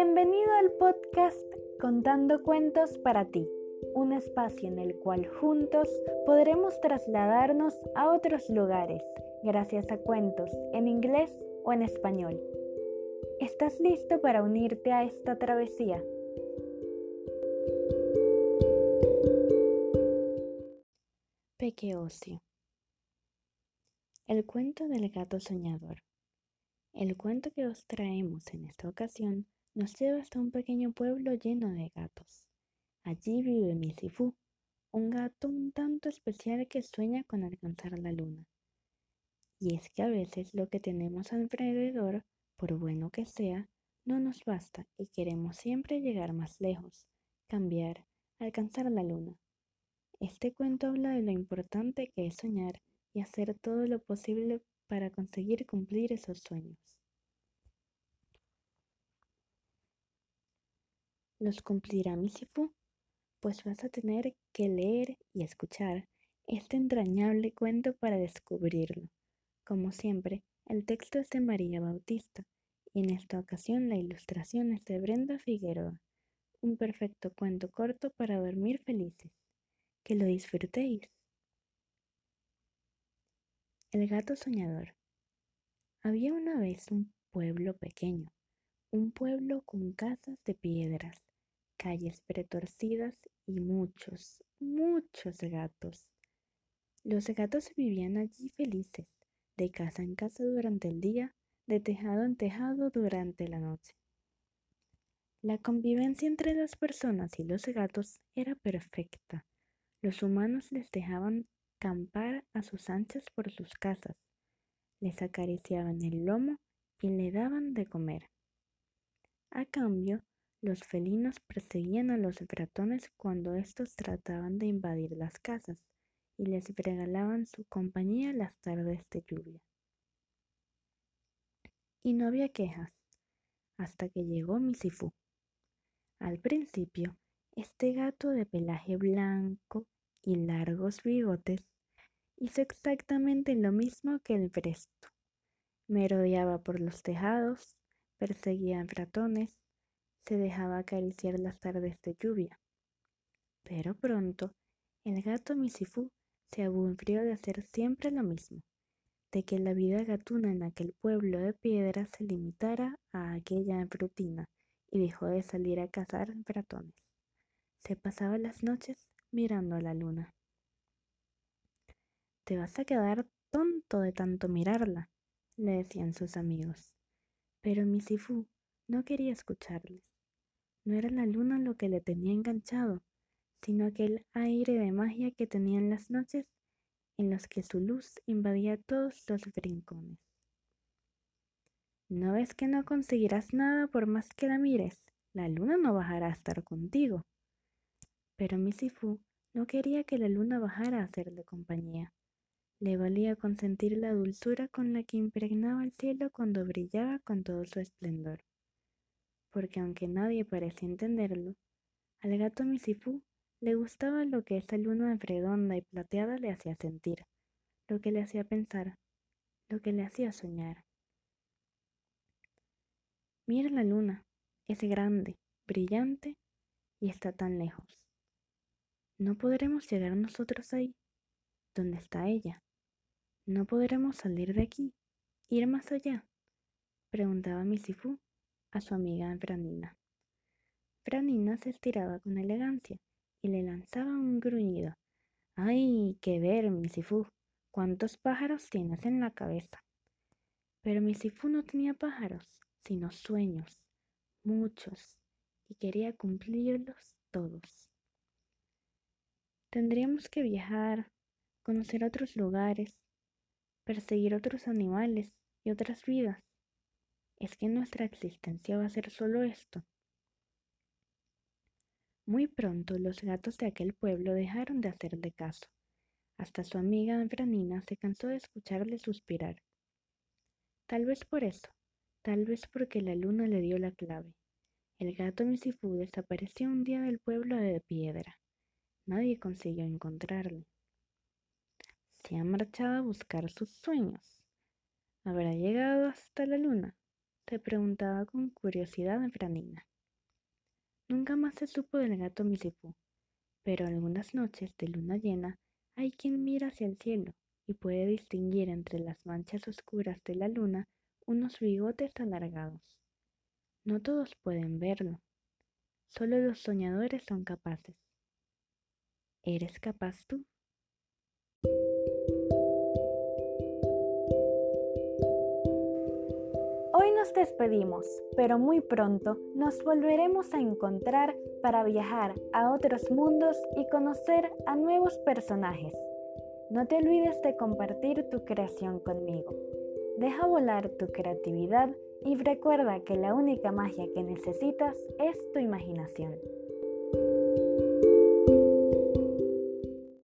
Bienvenido al podcast Contando Cuentos para ti, un espacio en el cual juntos podremos trasladarnos a otros lugares gracias a cuentos en inglés o en español. ¿Estás listo para unirte a esta travesía? Peque Ocio El cuento del gato soñador. El cuento que os traemos en esta ocasión nos lleva hasta un pequeño pueblo lleno de gatos. Allí vive Misifu, un gato un tanto especial que sueña con alcanzar la luna. Y es que a veces lo que tenemos alrededor, por bueno que sea, no nos basta y queremos siempre llegar más lejos, cambiar, alcanzar la luna. Este cuento habla de lo importante que es soñar y hacer todo lo posible para conseguir cumplir esos sueños. ¿Los cumplirá Misifu? Pues vas a tener que leer y escuchar este entrañable cuento para descubrirlo. Como siempre, el texto es de María Bautista y en esta ocasión la ilustración es de Brenda Figueroa. Un perfecto cuento corto para dormir felices. Que lo disfrutéis. El gato soñador. Había una vez un pueblo pequeño, un pueblo con casas de piedras, calles pretorcidas y muchos, muchos gatos. Los gatos vivían allí felices, de casa en casa durante el día, de tejado en tejado durante la noche. La convivencia entre las personas y los gatos era perfecta. Los humanos les dejaban campar a sus anchas por sus casas, les acariciaban el lomo y le daban de comer. A cambio, los felinos perseguían a los ratones cuando estos trataban de invadir las casas y les regalaban su compañía las tardes de lluvia. Y no había quejas hasta que llegó Misifu. Al principio este gato de pelaje blanco y largos bigotes hizo exactamente lo mismo que el presto. Merodeaba por los tejados, perseguía ratones, se dejaba acariciar las tardes de lluvia. Pero pronto el gato Misifú se aburrió de hacer siempre lo mismo, de que la vida gatuna en aquel pueblo de piedra se limitara a aquella rutina y dejó de salir a cazar ratones. Se pasaba las noches mirando a la luna. Te vas a quedar tonto de tanto mirarla, le decían sus amigos. Pero Misifu no quería escucharles. No era la luna lo que le tenía enganchado, sino aquel aire de magia que tenía en las noches en los que su luz invadía todos los rincones. ¿No ves que no conseguirás nada por más que la mires? La luna no bajará a estar contigo. Pero Misifu no quería que la luna bajara a hacerle compañía. Le valía consentir la dulzura con la que impregnaba el cielo cuando brillaba con todo su esplendor. Porque aunque nadie parecía entenderlo, al gato Misifú le gustaba lo que esa luna redonda y plateada le hacía sentir, lo que le hacía pensar, lo que le hacía soñar. Mira la luna, es grande, brillante y está tan lejos. No podremos llegar nosotros ahí. ¿Dónde está ella? No podremos salir de aquí, ir más allá, preguntaba Misifu a su amiga Franina. Franina se estiraba con elegancia y le lanzaba un gruñido. ¡Ay, qué ver, Misifu! ¿Cuántos pájaros tienes en la cabeza? Pero Misifu no tenía pájaros, sino sueños, muchos, y quería cumplirlos todos. Tendríamos que viajar, conocer otros lugares, perseguir otros animales y otras vidas. ¿Es que nuestra existencia va a ser solo esto? Muy pronto los gatos de aquel pueblo dejaron de hacerle caso. Hasta su amiga Franina se cansó de escucharle suspirar. Tal vez por eso, tal vez porque la luna le dio la clave. El gato Misifú desapareció un día del pueblo de piedra. Nadie consiguió encontrarle. Se ha marchado a buscar sus sueños. ¿Habrá llegado hasta la luna? Se preguntaba con curiosidad Franina. Nunca más se supo del gato Misipú, pero algunas noches de luna llena hay quien mira hacia el cielo y puede distinguir entre las manchas oscuras de la luna unos bigotes alargados. No todos pueden verlo, solo los soñadores son capaces. ¿Eres capaz tú? Nos despedimos, pero muy pronto nos volveremos a encontrar para viajar a otros mundos y conocer a nuevos personajes. No te olvides de compartir tu creación conmigo. Deja volar tu creatividad y recuerda que la única magia que necesitas es tu imaginación.